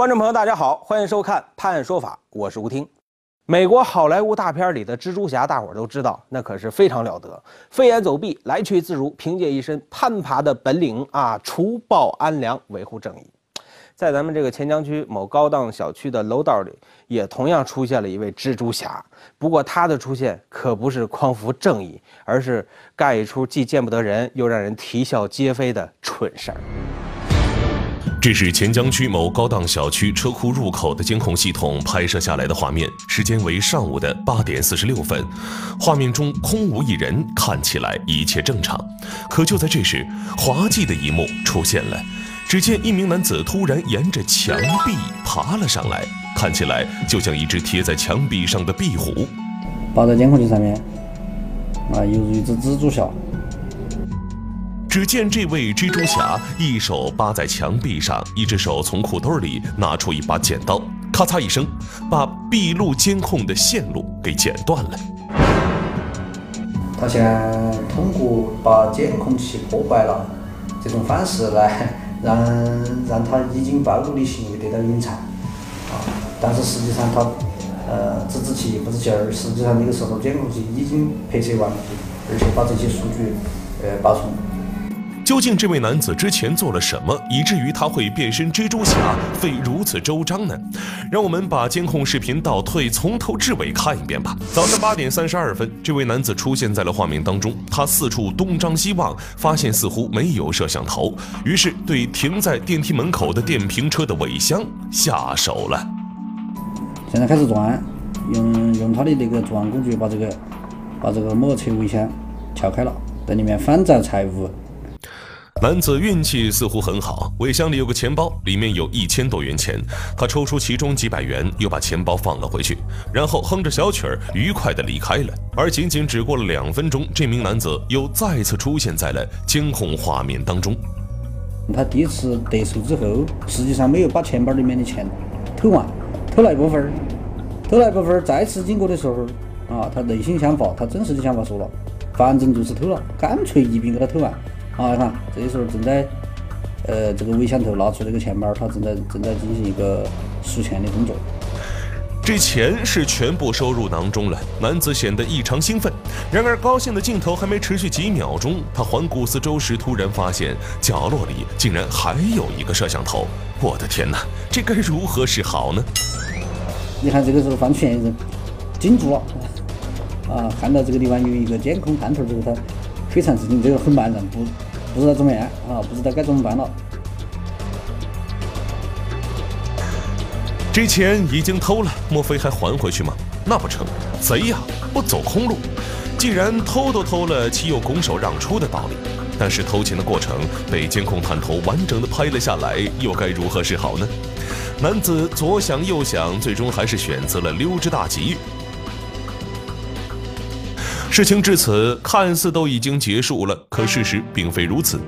观众朋友，大家好，欢迎收看《判案说法》，我是吴听。美国好莱坞大片里的蜘蛛侠，大伙儿都知道，那可是非常了得，飞檐走壁，来去自如，凭借一身攀爬的本领啊，除暴安良，维护正义。在咱们这个钱江区某高档小区的楼道里，也同样出现了一位蜘蛛侠。不过他的出现可不是匡扶正义，而是干一出既见不得人，又让人啼笑皆非的蠢事儿。这是钱江区某高档小区车库入口的监控系统拍摄下来的画面，时间为上午的八点四十六分。画面中空无一人，看起来一切正常。可就在这时，滑稽的一幕出现了。只见一名男子突然沿着墙壁爬了上来，看起来就像一只贴在墙壁上的壁虎。抱在监控器上面，啊，犹如一只蜘蛛侠。只见这位蜘蛛侠一手扒在墙壁上，一只手从裤兜里拿出一把剪刀，咔嚓一声，把闭路监控的线路给剪断了。他现在通过把监控器破坏了这种方式来让让他已经暴露的行为得到隐藏，啊，但是实际上他呃只知其一不知其二，实际上那个时候监控器已经拍摄完毕，而且把这些数据呃保存。究竟这位男子之前做了什么，以至于他会变身蜘蛛侠，费如此周章呢？让我们把监控视频倒退，从头至尾看一遍吧。早上八点三十二分，这位男子出现在了画面当中，他四处东张西望，发现似乎没有摄像头，于是对停在电梯门口的电瓶车的尾箱下手了。现在开始作案，用用他的那个作案工具把这个把这个摩托车尾箱撬开了，在里面翻找财物。男子运气似乎很好，尾箱里有个钱包，里面有一千多元钱。他抽出其中几百元，又把钱包放了回去，然后哼着小曲儿，愉快地离开了。而仅仅只过了两分钟，这名男子又再次出现在了监控画面当中。他第一次得手之后，实际上没有把钱包里面的钱偷完，偷了一部分儿，偷了一部分儿。再次经过的时候，啊，他内心想法，他真实的想法说了，反正就是偷了，干脆一并给他偷完。啊，看，这时候正在，呃，这个尾箱头拿出这个钱包，他正在正在进行一个数钱的动作。这钱是全部收入囊中了，男子显得异常兴奋。然而，高兴的镜头还没持续几秒钟，他环顾四周时，突然发现角落里竟然还有一个摄像头。我的天哪，这该如何是好呢？你看，这个时候犯罪嫌疑人惊住了，啊，看到这个地方有一个监控探头之后，他。非常吃惊，这个很茫然，不不知道怎么样啊，不知道该怎么办了。这钱已经偷了，莫非还还回去吗？那不成，贼呀，不走空路。既然偷都偷了，岂有拱手让出的道理？但是偷钱的过程被监控探头完整的拍了下来，又该如何是好呢？男子左想右想，最终还是选择了溜之大吉。事情至此看似都已经结束了，可事实并非如此。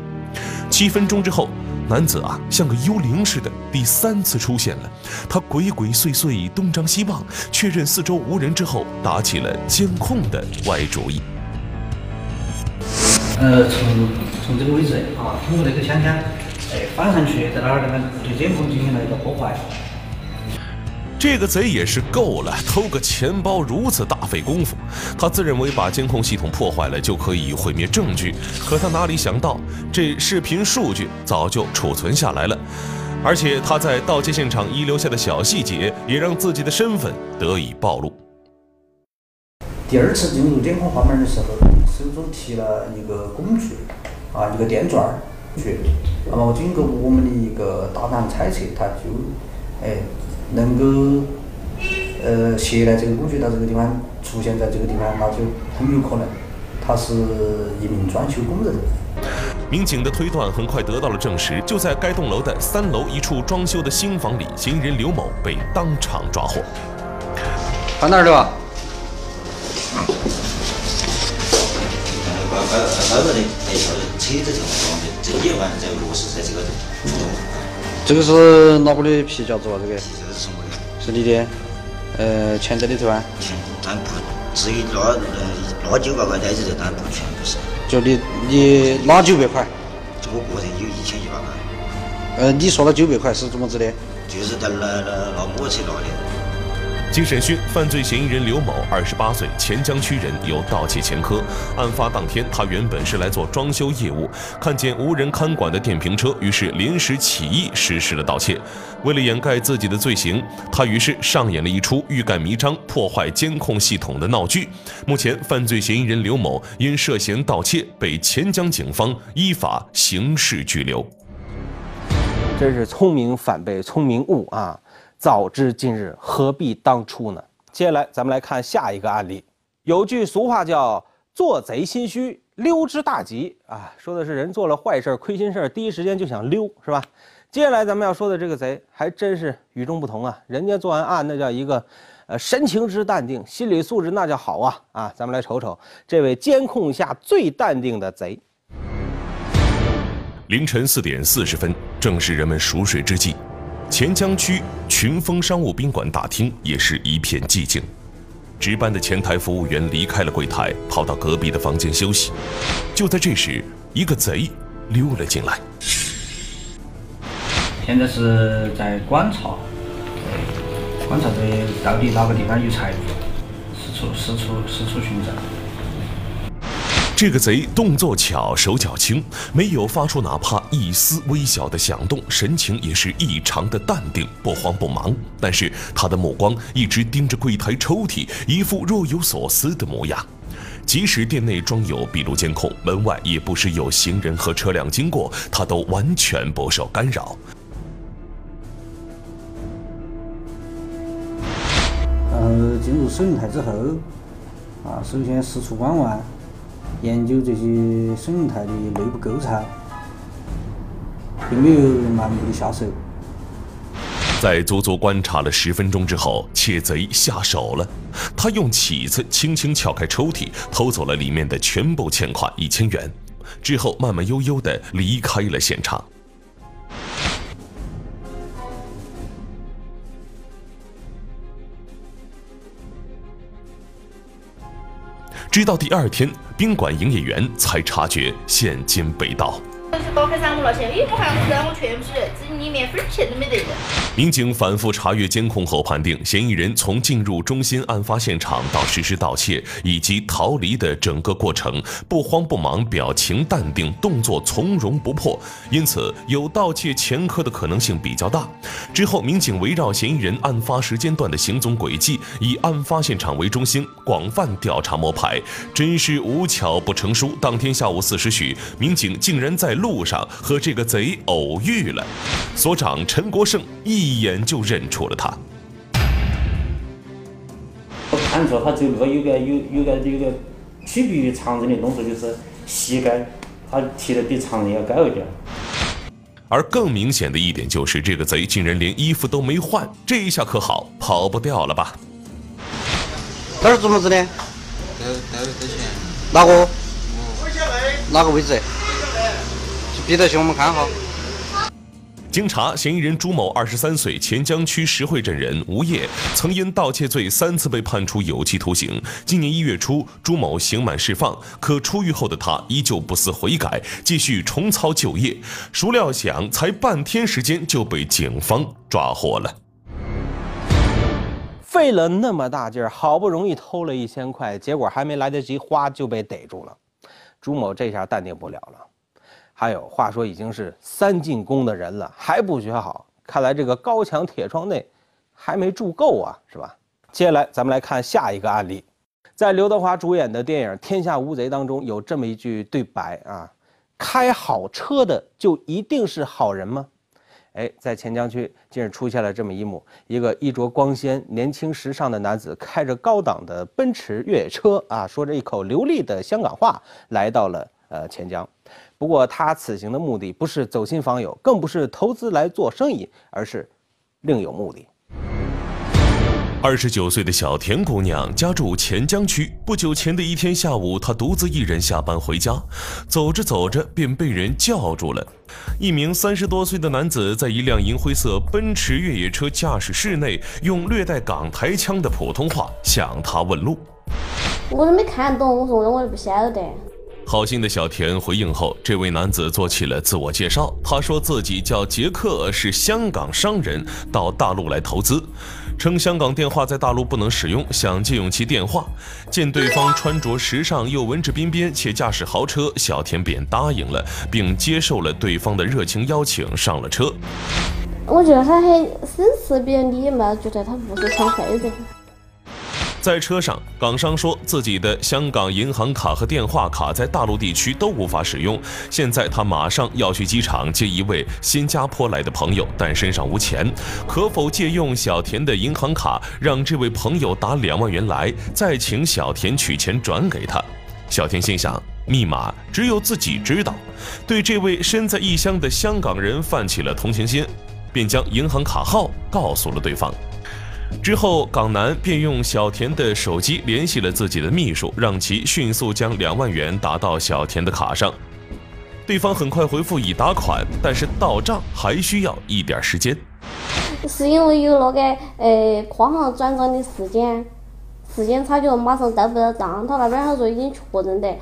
七分钟之后，男子啊像个幽灵似的第三次出现了。他鬼鬼祟祟东张西望，确认四周无人之后，打起了监控的歪主意。呃，从从这个位置啊，通过那个枪枪，哎，翻上去，在那儿那个对监控进行了一个破坏。这个贼也是够了，偷个钱包如此大费功夫。他自认为把监控系统破坏了就可以毁灭证据，可他哪里想到，这视频数据早就储存下来了，而且他在盗窃现场遗留下的小细节，也让自己的身份得以暴露。第二次进入监控画面的时候，手中提了一个工具，啊，一个电钻去。那么经过我们的一个大胆猜测，他就，哎。能够呃携带这个工具到这个地方，出现在这个地方，那就很有可能他是一名装修工人。民警的推断很快得到了证实，就在该栋楼的三楼一处装修的新房里，嫌疑人刘某被当场抓获。放哪儿了？把把把的那条车子这夜晚在落实在这个。这个是哪个的皮夹子啊？这个？是我的，是你的，呃，钱在里头啊？钱，但不至于那呃那九百块袋子的，但不全部是。就你你拿九百块？就我个人有一千一百块。呃，你说的九百块是怎么子的？就是在那那摩托车拿的。经审讯，犯罪嫌疑人刘某，二十八岁，钱江区人，有盗窃前科。案发当天，他原本是来做装修业务，看见无人看管的电瓶车，于是临时起意实施了盗窃。为了掩盖自己的罪行，他于是上演了一出欲盖弥彰、破坏监控系统的闹剧。目前，犯罪嫌疑人刘某因涉嫌盗窃被钱江警方依法刑事拘留。真是聪明反被聪明误啊！早知今日，何必当初呢？接下来，咱们来看下一个案例。有句俗话叫“做贼心虚，溜之大吉”啊，说的是人做了坏事、亏心事第一时间就想溜，是吧？接下来咱们要说的这个贼，还真是与众不同啊！人家做完案，那叫一个，呃，神情之淡定，心理素质那叫好啊！啊，咱们来瞅瞅这位监控下最淡定的贼。凌晨四点四十分，正是人们熟睡之际。钱江区群峰商务宾馆大厅也是一片寂静，值班的前台服务员离开了柜台，跑到隔壁的房间休息。就在这时，一个贼溜了进来。现在是在观察，观察这到底哪个地方有财物，四处四处四处寻找。这个贼动作巧，手脚轻，没有发出哪怕一丝微小的响动，神情也是异常的淡定，不慌不忙。但是他的目光一直盯着柜台抽屉，一副若有所思的模样。即使店内装有闭路监控，门外也不时有行人和车辆经过，他都完全不受干扰。呃，进入收银台之后，啊，首先四处观望。研究这些生态的内部构造，并没有盲目的下手？在足足观察了十分钟之后，窃贼下手了。他用起子轻轻撬开抽屉，偷走了里面的全部欠款一千元，之后慢慢悠悠地离开了现场。直到第二天，宾馆营业员才察觉现金被盗。这里面分钱都没得的。民警反复查阅监控后判定，嫌疑人从进入中心案发现场到实施盗窃以及逃离的整个过程不慌不忙，表情淡定，动作从容不迫，因此有盗窃前科的可能性比较大。之后，民警围绕嫌疑人案发时间段的行踪轨迹，以案发现场为中心，广泛调查摸排。真是无巧不成书，当天下午四时许，民警竟然在。路上和这个贼偶遇了，所长陈国胜一眼就认出了他。我看出他走路有个有有个有个区别于常人的动作，就是膝盖他提的比常人要高一点。而更明显的一点就是，这个贼竟然连衣服都没换，这一下可好，跑不掉了吧？哪儿做么子的？哪个？哪个位置？闭得起，我们看哈。经查，嫌疑人朱某，二十三岁，钱江区石汇镇人，无业，曾因盗窃罪三次被判处有期徒刑。今年一月初，朱某刑满释放，可出狱后的他依旧不思悔改，继续重操旧业。孰料想，才半天时间就被警方抓获了。费了那么大劲儿，好不容易偷了一千块，结果还没来得及花就被逮住了。朱某这下淡定不了了。还有话说，已经是三进宫的人了，还不学好，看来这个高墙铁窗内还没住够啊，是吧？接下来咱们来看下一个案例，在刘德华主演的电影《天下无贼》当中，有这么一句对白啊：“开好车的就一定是好人吗？”哎，在钱江区竟然出现了这么一幕：一个衣着光鲜、年轻时尚的男子，开着高档的奔驰越野车啊，说着一口流利的香港话，来到了呃钱江。不过，他此行的目的不是走亲访友，更不是投资来做生意，而是另有目的。二十九岁的小田姑娘家住钱江区。不久前的一天下午，她独自一人下班回家，走着走着便被人叫住了。一名三十多岁的男子在一辆银灰色奔驰越野车驾驶室内，用略带港台腔的普通话向她问路。我都没看懂，我说我都不晓得。好心的小田回应后，这位男子做起了自我介绍。他说自己叫杰克，是香港商人，到大陆来投资，称香港电话在大陆不能使用，想借用其电话。见对方穿着时尚又文质彬彬，且驾驶豪车，小田便答应了，并接受了对方的热情邀请，上了车。我觉得他很绅士，比较礼貌，觉得他不是抢费的。在车上，港商说自己的香港银行卡和电话卡在大陆地区都无法使用。现在他马上要去机场接一位新加坡来的朋友，但身上无钱，可否借用小田的银行卡，让这位朋友打两万元来，再请小田取钱转给他？小田心想，密码只有自己知道，对这位身在异乡的香港人泛起了同情心，便将银行卡号告诉了对方。之后，港男便用小田的手机联系了自己的秘书，让其迅速将两万元打到小田的卡上。对方很快回复已打款，但是到账还需要一点时间。是因为有那个呃跨行转账的时间时间差距，马上到不了账。他那边他说已经确认的。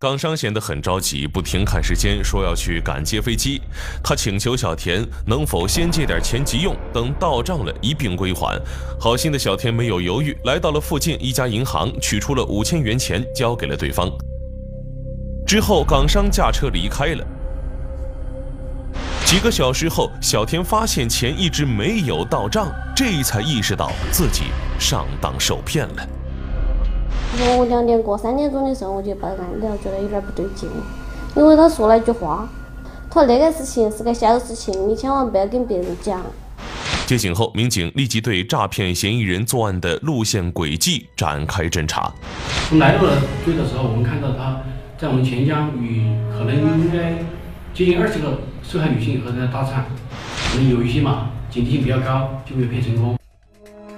港商显得很着急，不停看时间，说要去赶接飞机。他请求小田能否先借点钱急用，等到账了一并归还。好心的小田没有犹豫，来到了附近一家银行，取出了五千元钱交给了对方。之后，港商驾车离开了。几个小时后，小田发现钱一直没有到账，这才意识到自己上当受骗了。说我两点过三点钟的时候我就报案了，觉得有点不对劲，因为他说了一句话，他说那个事情是个小事情，你千万不要跟别人讲。接警后，民警立即对诈骗嫌疑人作案的路线轨迹展开侦查。从来路追的时候，我们看到他在我们钱江与可能应该接近二十个受害女性和他搭讪，可能有一些嘛警惕性比较高，就没有骗成功。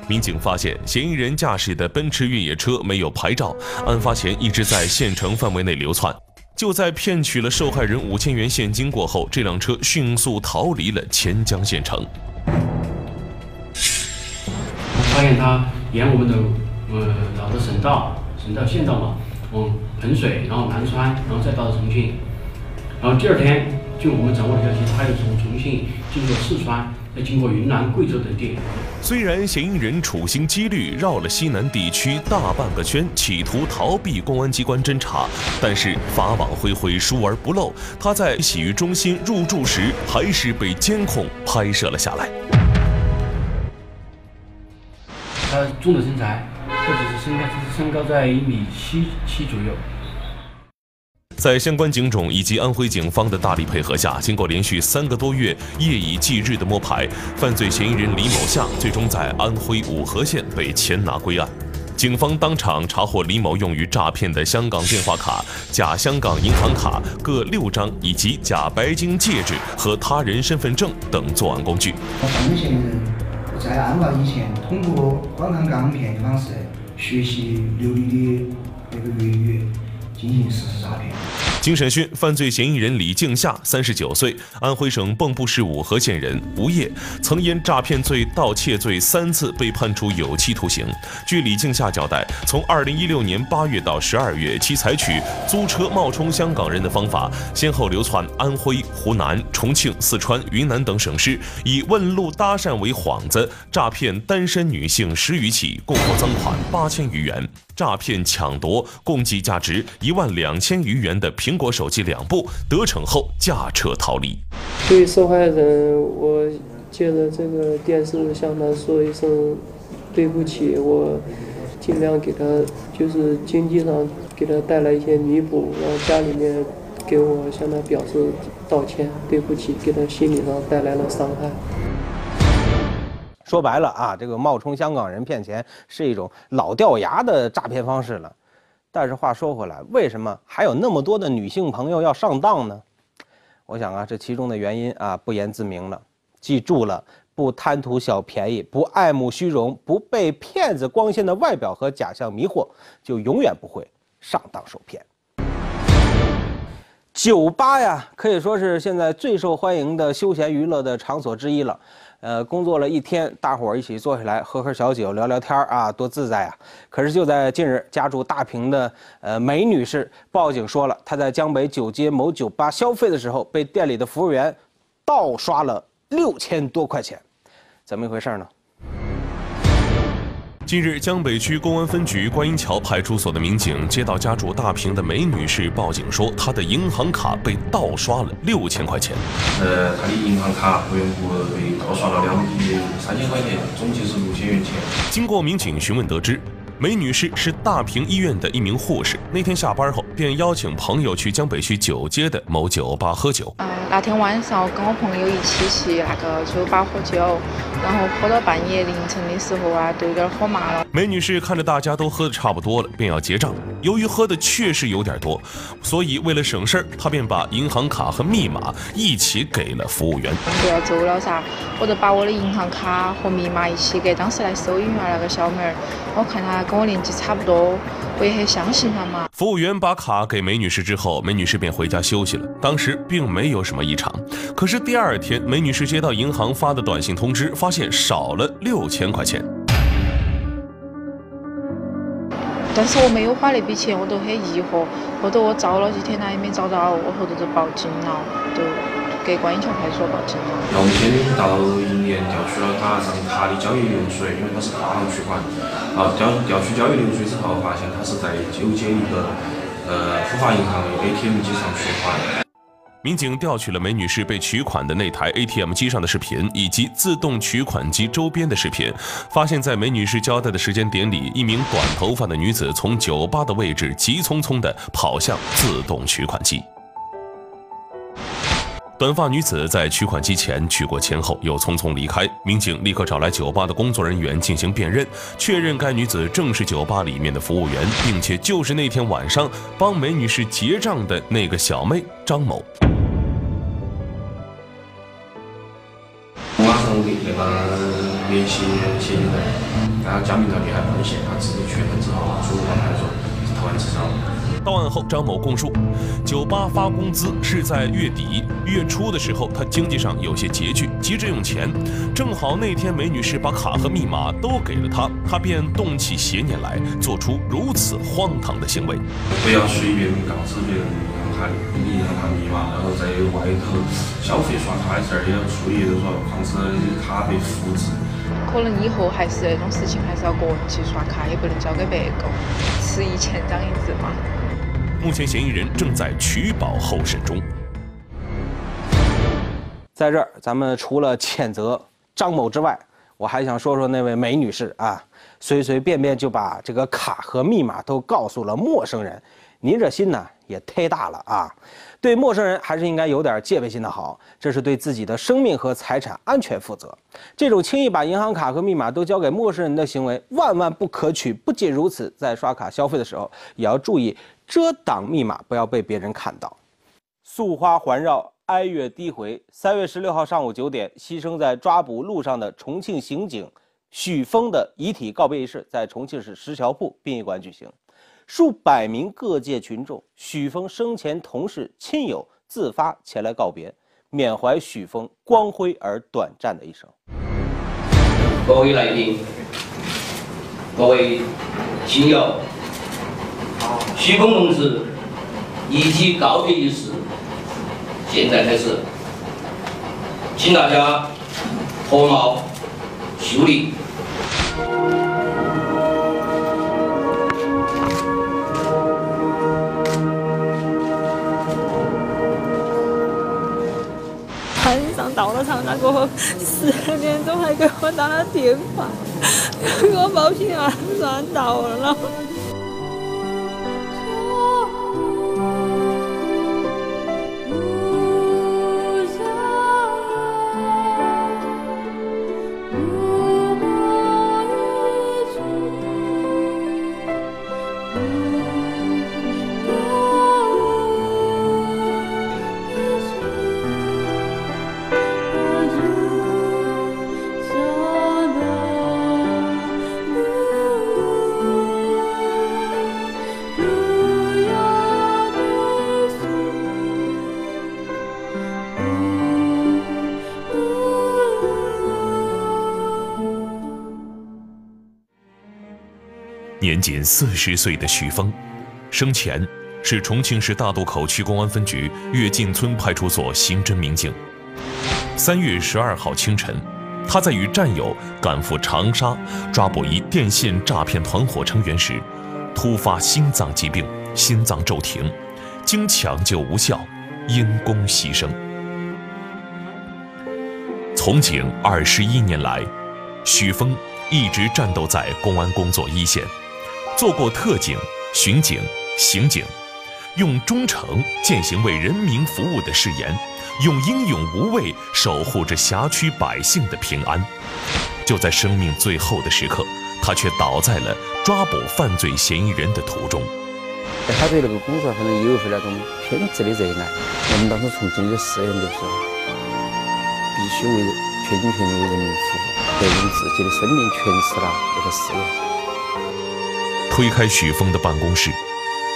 民警发现，嫌疑人驾驶的奔驰越野车没有牌照，案发前一直在县城范围内流窜。就在骗取了受害人五千元现金过后，这辆车迅速逃离了钱江县城。发现他沿我们的呃老的省道、省道、县道嘛，往彭水，然后南川，然后再到重庆。然后第二天，就我们掌握的消息，他又从重庆进入了四川。经过云南、贵州等地，虽然嫌疑人处心积虑绕了西南地区大半个圈，企图逃避公安机关侦查，但是法网恢恢，疏而不漏。他在洗浴中心入住时，还是被监控拍摄了下来。他中等身材，或者是身高，身高在一米七七左右。在相关警种以及安徽警方的大力配合下，经过连续三个多月夜以继日的摸排，犯罪嫌疑人李某夏最终在安徽五河县被擒拿归案。警方当场查获李某用于诈骗的香港电话卡、假香港银行卡各六张，以及假白金戒指和他人身份证等作案工具。犯罪嫌疑人在案发以前，通过观看港片的方式学习流利的那个粤语。进行实施诈骗。经审讯，犯罪嫌疑人李静夏，三十九岁，安徽省蚌埠市五河县人，无业，曾因诈骗罪、盗窃罪三次被判处有期徒刑。据李静夏交代，从二零一六年八月到十二月，其采取租车冒充香港人的方法，先后流窜安徽、湖南、重庆、四川、云南等省市，以问路搭讪为幌子，诈骗单身女性十余起，共获赃款八千余元。诈骗抢夺共计价值一万两千余元的苹果手机两部，得逞后驾车逃离。对受害人，我借着这个电视向他说一声对不起，我尽量给他就是经济上给他带来一些弥补，然后家里面给我向他表示道歉，对不起，给他心理上带来了伤害。说白了啊，这个冒充香港人骗钱是一种老掉牙的诈骗方式了。但是话说回来，为什么还有那么多的女性朋友要上当呢？我想啊，这其中的原因啊不言自明了。记住了，不贪图小便宜，不爱慕虚荣，不被骗子光鲜的外表和假象迷惑，就永远不会上当受骗。酒吧呀，可以说是现在最受欢迎的休闲娱乐的场所之一了。呃，工作了一天，大伙儿一起坐下来喝喝小酒、聊聊天啊，多自在啊！可是就在近日，家住大坪的呃梅女士报警说了，她在江北九街某酒吧消费的时候，被店里的服务员盗刷了六千多块钱，怎么一回事呢？近日，江北区公安分局观音桥派出所的民警接到家住大坪的梅女士报警说，她的银行卡被盗刷了六千块钱。呃，她的银行卡无缘无故被盗刷了两三千块钱，总计是六千元钱。经过民警询问得知，梅女士是大平医院的一名护士，那天下班后便邀请朋友去江北区九街的某酒吧喝酒。呃，那天晚上我跟我朋友一起去那个酒吧喝酒，然后喝到半夜凌晨的时候啊，都有点喝麻了。梅女士看着大家都喝的差不多了，便要结账。由于喝的确实有点多，所以为了省事儿，她便把银行卡和密码一起给了服务员。就要走了噻，我就把我的银行卡和密码一起给当时来收银员那个小妹儿，我看她。跟我年纪差不多，我也很相信他嘛。服务员把卡给梅女士之后，梅女士便回家休息了。当时并没有什么异常，可是第二天，梅女士接到银行发的短信通知，发现少了六千块钱。但是我没有花那笔钱，我都很疑惑。后头我找了几天，他也没找到，我后头就报警了，对。给观音桥派出所报警那我们先到银联调取了他上张卡的交易流水因为他是卡行取款啊调调取交易流水之后发现他是在纠结一个呃浦发银行 atm 机上取款。民警调取了梅女士被取款的那台 atm 机上的视频以及自动取款机周边的视频发现在梅女士交代的时间点里一名短头发的女子从酒吧的位置急匆匆地跑向自动取款机。短发女子在取款机前取过钱后，又匆匆离开。民警立刻找来酒吧的工作人员进行辨认，确认该女子正是酒吧里面的服务员，并且就是那天晚上帮梅女士结账的那个小妹张某。马上给那个联系嫌疑人，然后江明这边还奉献，他自己确认之后，主管他说是投案自首。到案后张某供述酒吧发工资是在月底月初的时候他经济上有些拮据急着用钱正好那天梅女士把卡和密码都给了他他便动起邪念来做出如此荒唐的行为。不要随便告知别人银行卡的银行卡密码然后在外头消费刷卡的时候也要注意就是说防止卡被复制可能以后还是那种事情还是要个人去刷卡也不能交给别个吃一堑长一智嘛。目前嫌疑人正在取保候审中。在这儿咱们除了谴责张某之外我还想说说那位梅女士啊随随便便就把这个卡和密码都告诉了陌生人。您这心呢也忒大了啊。对陌生人还是应该有点戒备心的好，这是对自己的生命和财产安全负责。这种轻易把银行卡和密码都交给陌生人的行为万万不可取。不仅如此，在刷卡消费的时候也要注意遮挡密码，不要被别人看到。素花环绕，哀乐低回。三月十六号上午九点，牺牲在抓捕路上的重庆刑警许峰的遗体告别仪式在重庆市石桥铺殡仪馆举行。数百名各界群众、许峰生前同事、亲友自发前来告别，缅怀许峰光辉而短暂的一生。各位来宾，各位亲友，许峰同志遗体告别仪式现在开始，请大家脱帽肃立。到了长沙过后十二点钟还给我打了电话给我报平安算到了年仅四十岁的许峰，生前是重庆市大渡口区公安分局跃进村派出所刑侦民警。三月十二号清晨，他在与战友赶赴长沙抓捕一电信诈骗团伙成员时，突发心脏疾病，心脏骤停，经抢救无效，因公牺牲。从警二十一年来，许峰一直战斗在公安工作一线，做过特警、巡警、刑警，用忠诚践行为人民服务的誓言。用英勇无畏守护着辖区百姓的平安，就在生命最后的时刻，他却倒在了抓捕犯罪嫌疑人的途中。他对那个工作反正有一份那种偏执的热爱。我们当时从警的誓言就是必须为全心全意为人民服务，要用自己的生命诠释了这个誓言。推开许峰的办公室，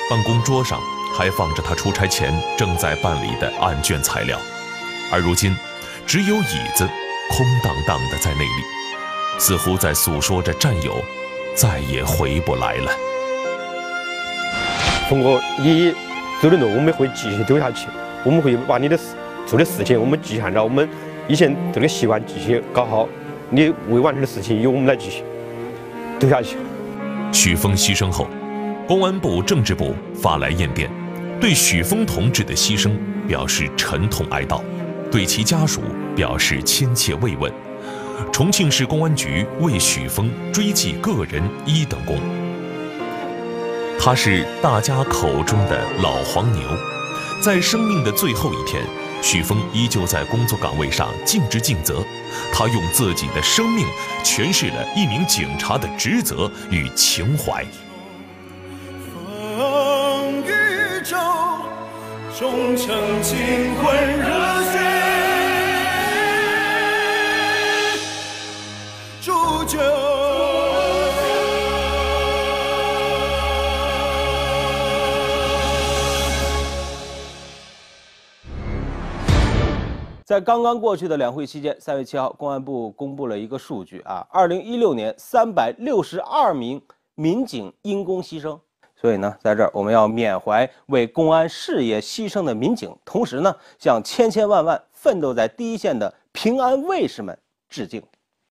办公桌上。还放着他出差前正在办理的案卷材料，而如今，只有椅子空荡荡的在那里，似乎在诉说着战友再也回不来了。峰哥，你走的路我们会继续走下去，我们会把你的事做的事情，我们继续按照我们以前这个习惯继续搞好。你未完成的事情由我们来继续走下去。许峰牺牲后，公安部政治部发来唁电。对许峰同志的牺牲表示沉痛哀悼，对其家属表示亲切慰问。重庆市公安局为许峰追记个人一等功。他是大家口中的老黄牛，在生命的最后一天，许峰依旧在工作岗位上尽职尽责。他用自己的生命诠释了一名警察的职责与情怀。风雨中忠诚、情魂、热血，铸就。在刚刚过去的两会期间，三月七号，公安部公布了一个数据啊，二零一六年三百六十二名民警因公牺牲。所以呢，在这儿我们要缅怀为公安事业牺牲的民警，同时呢，向千千万万奋斗在第一线的平安卫士们致敬。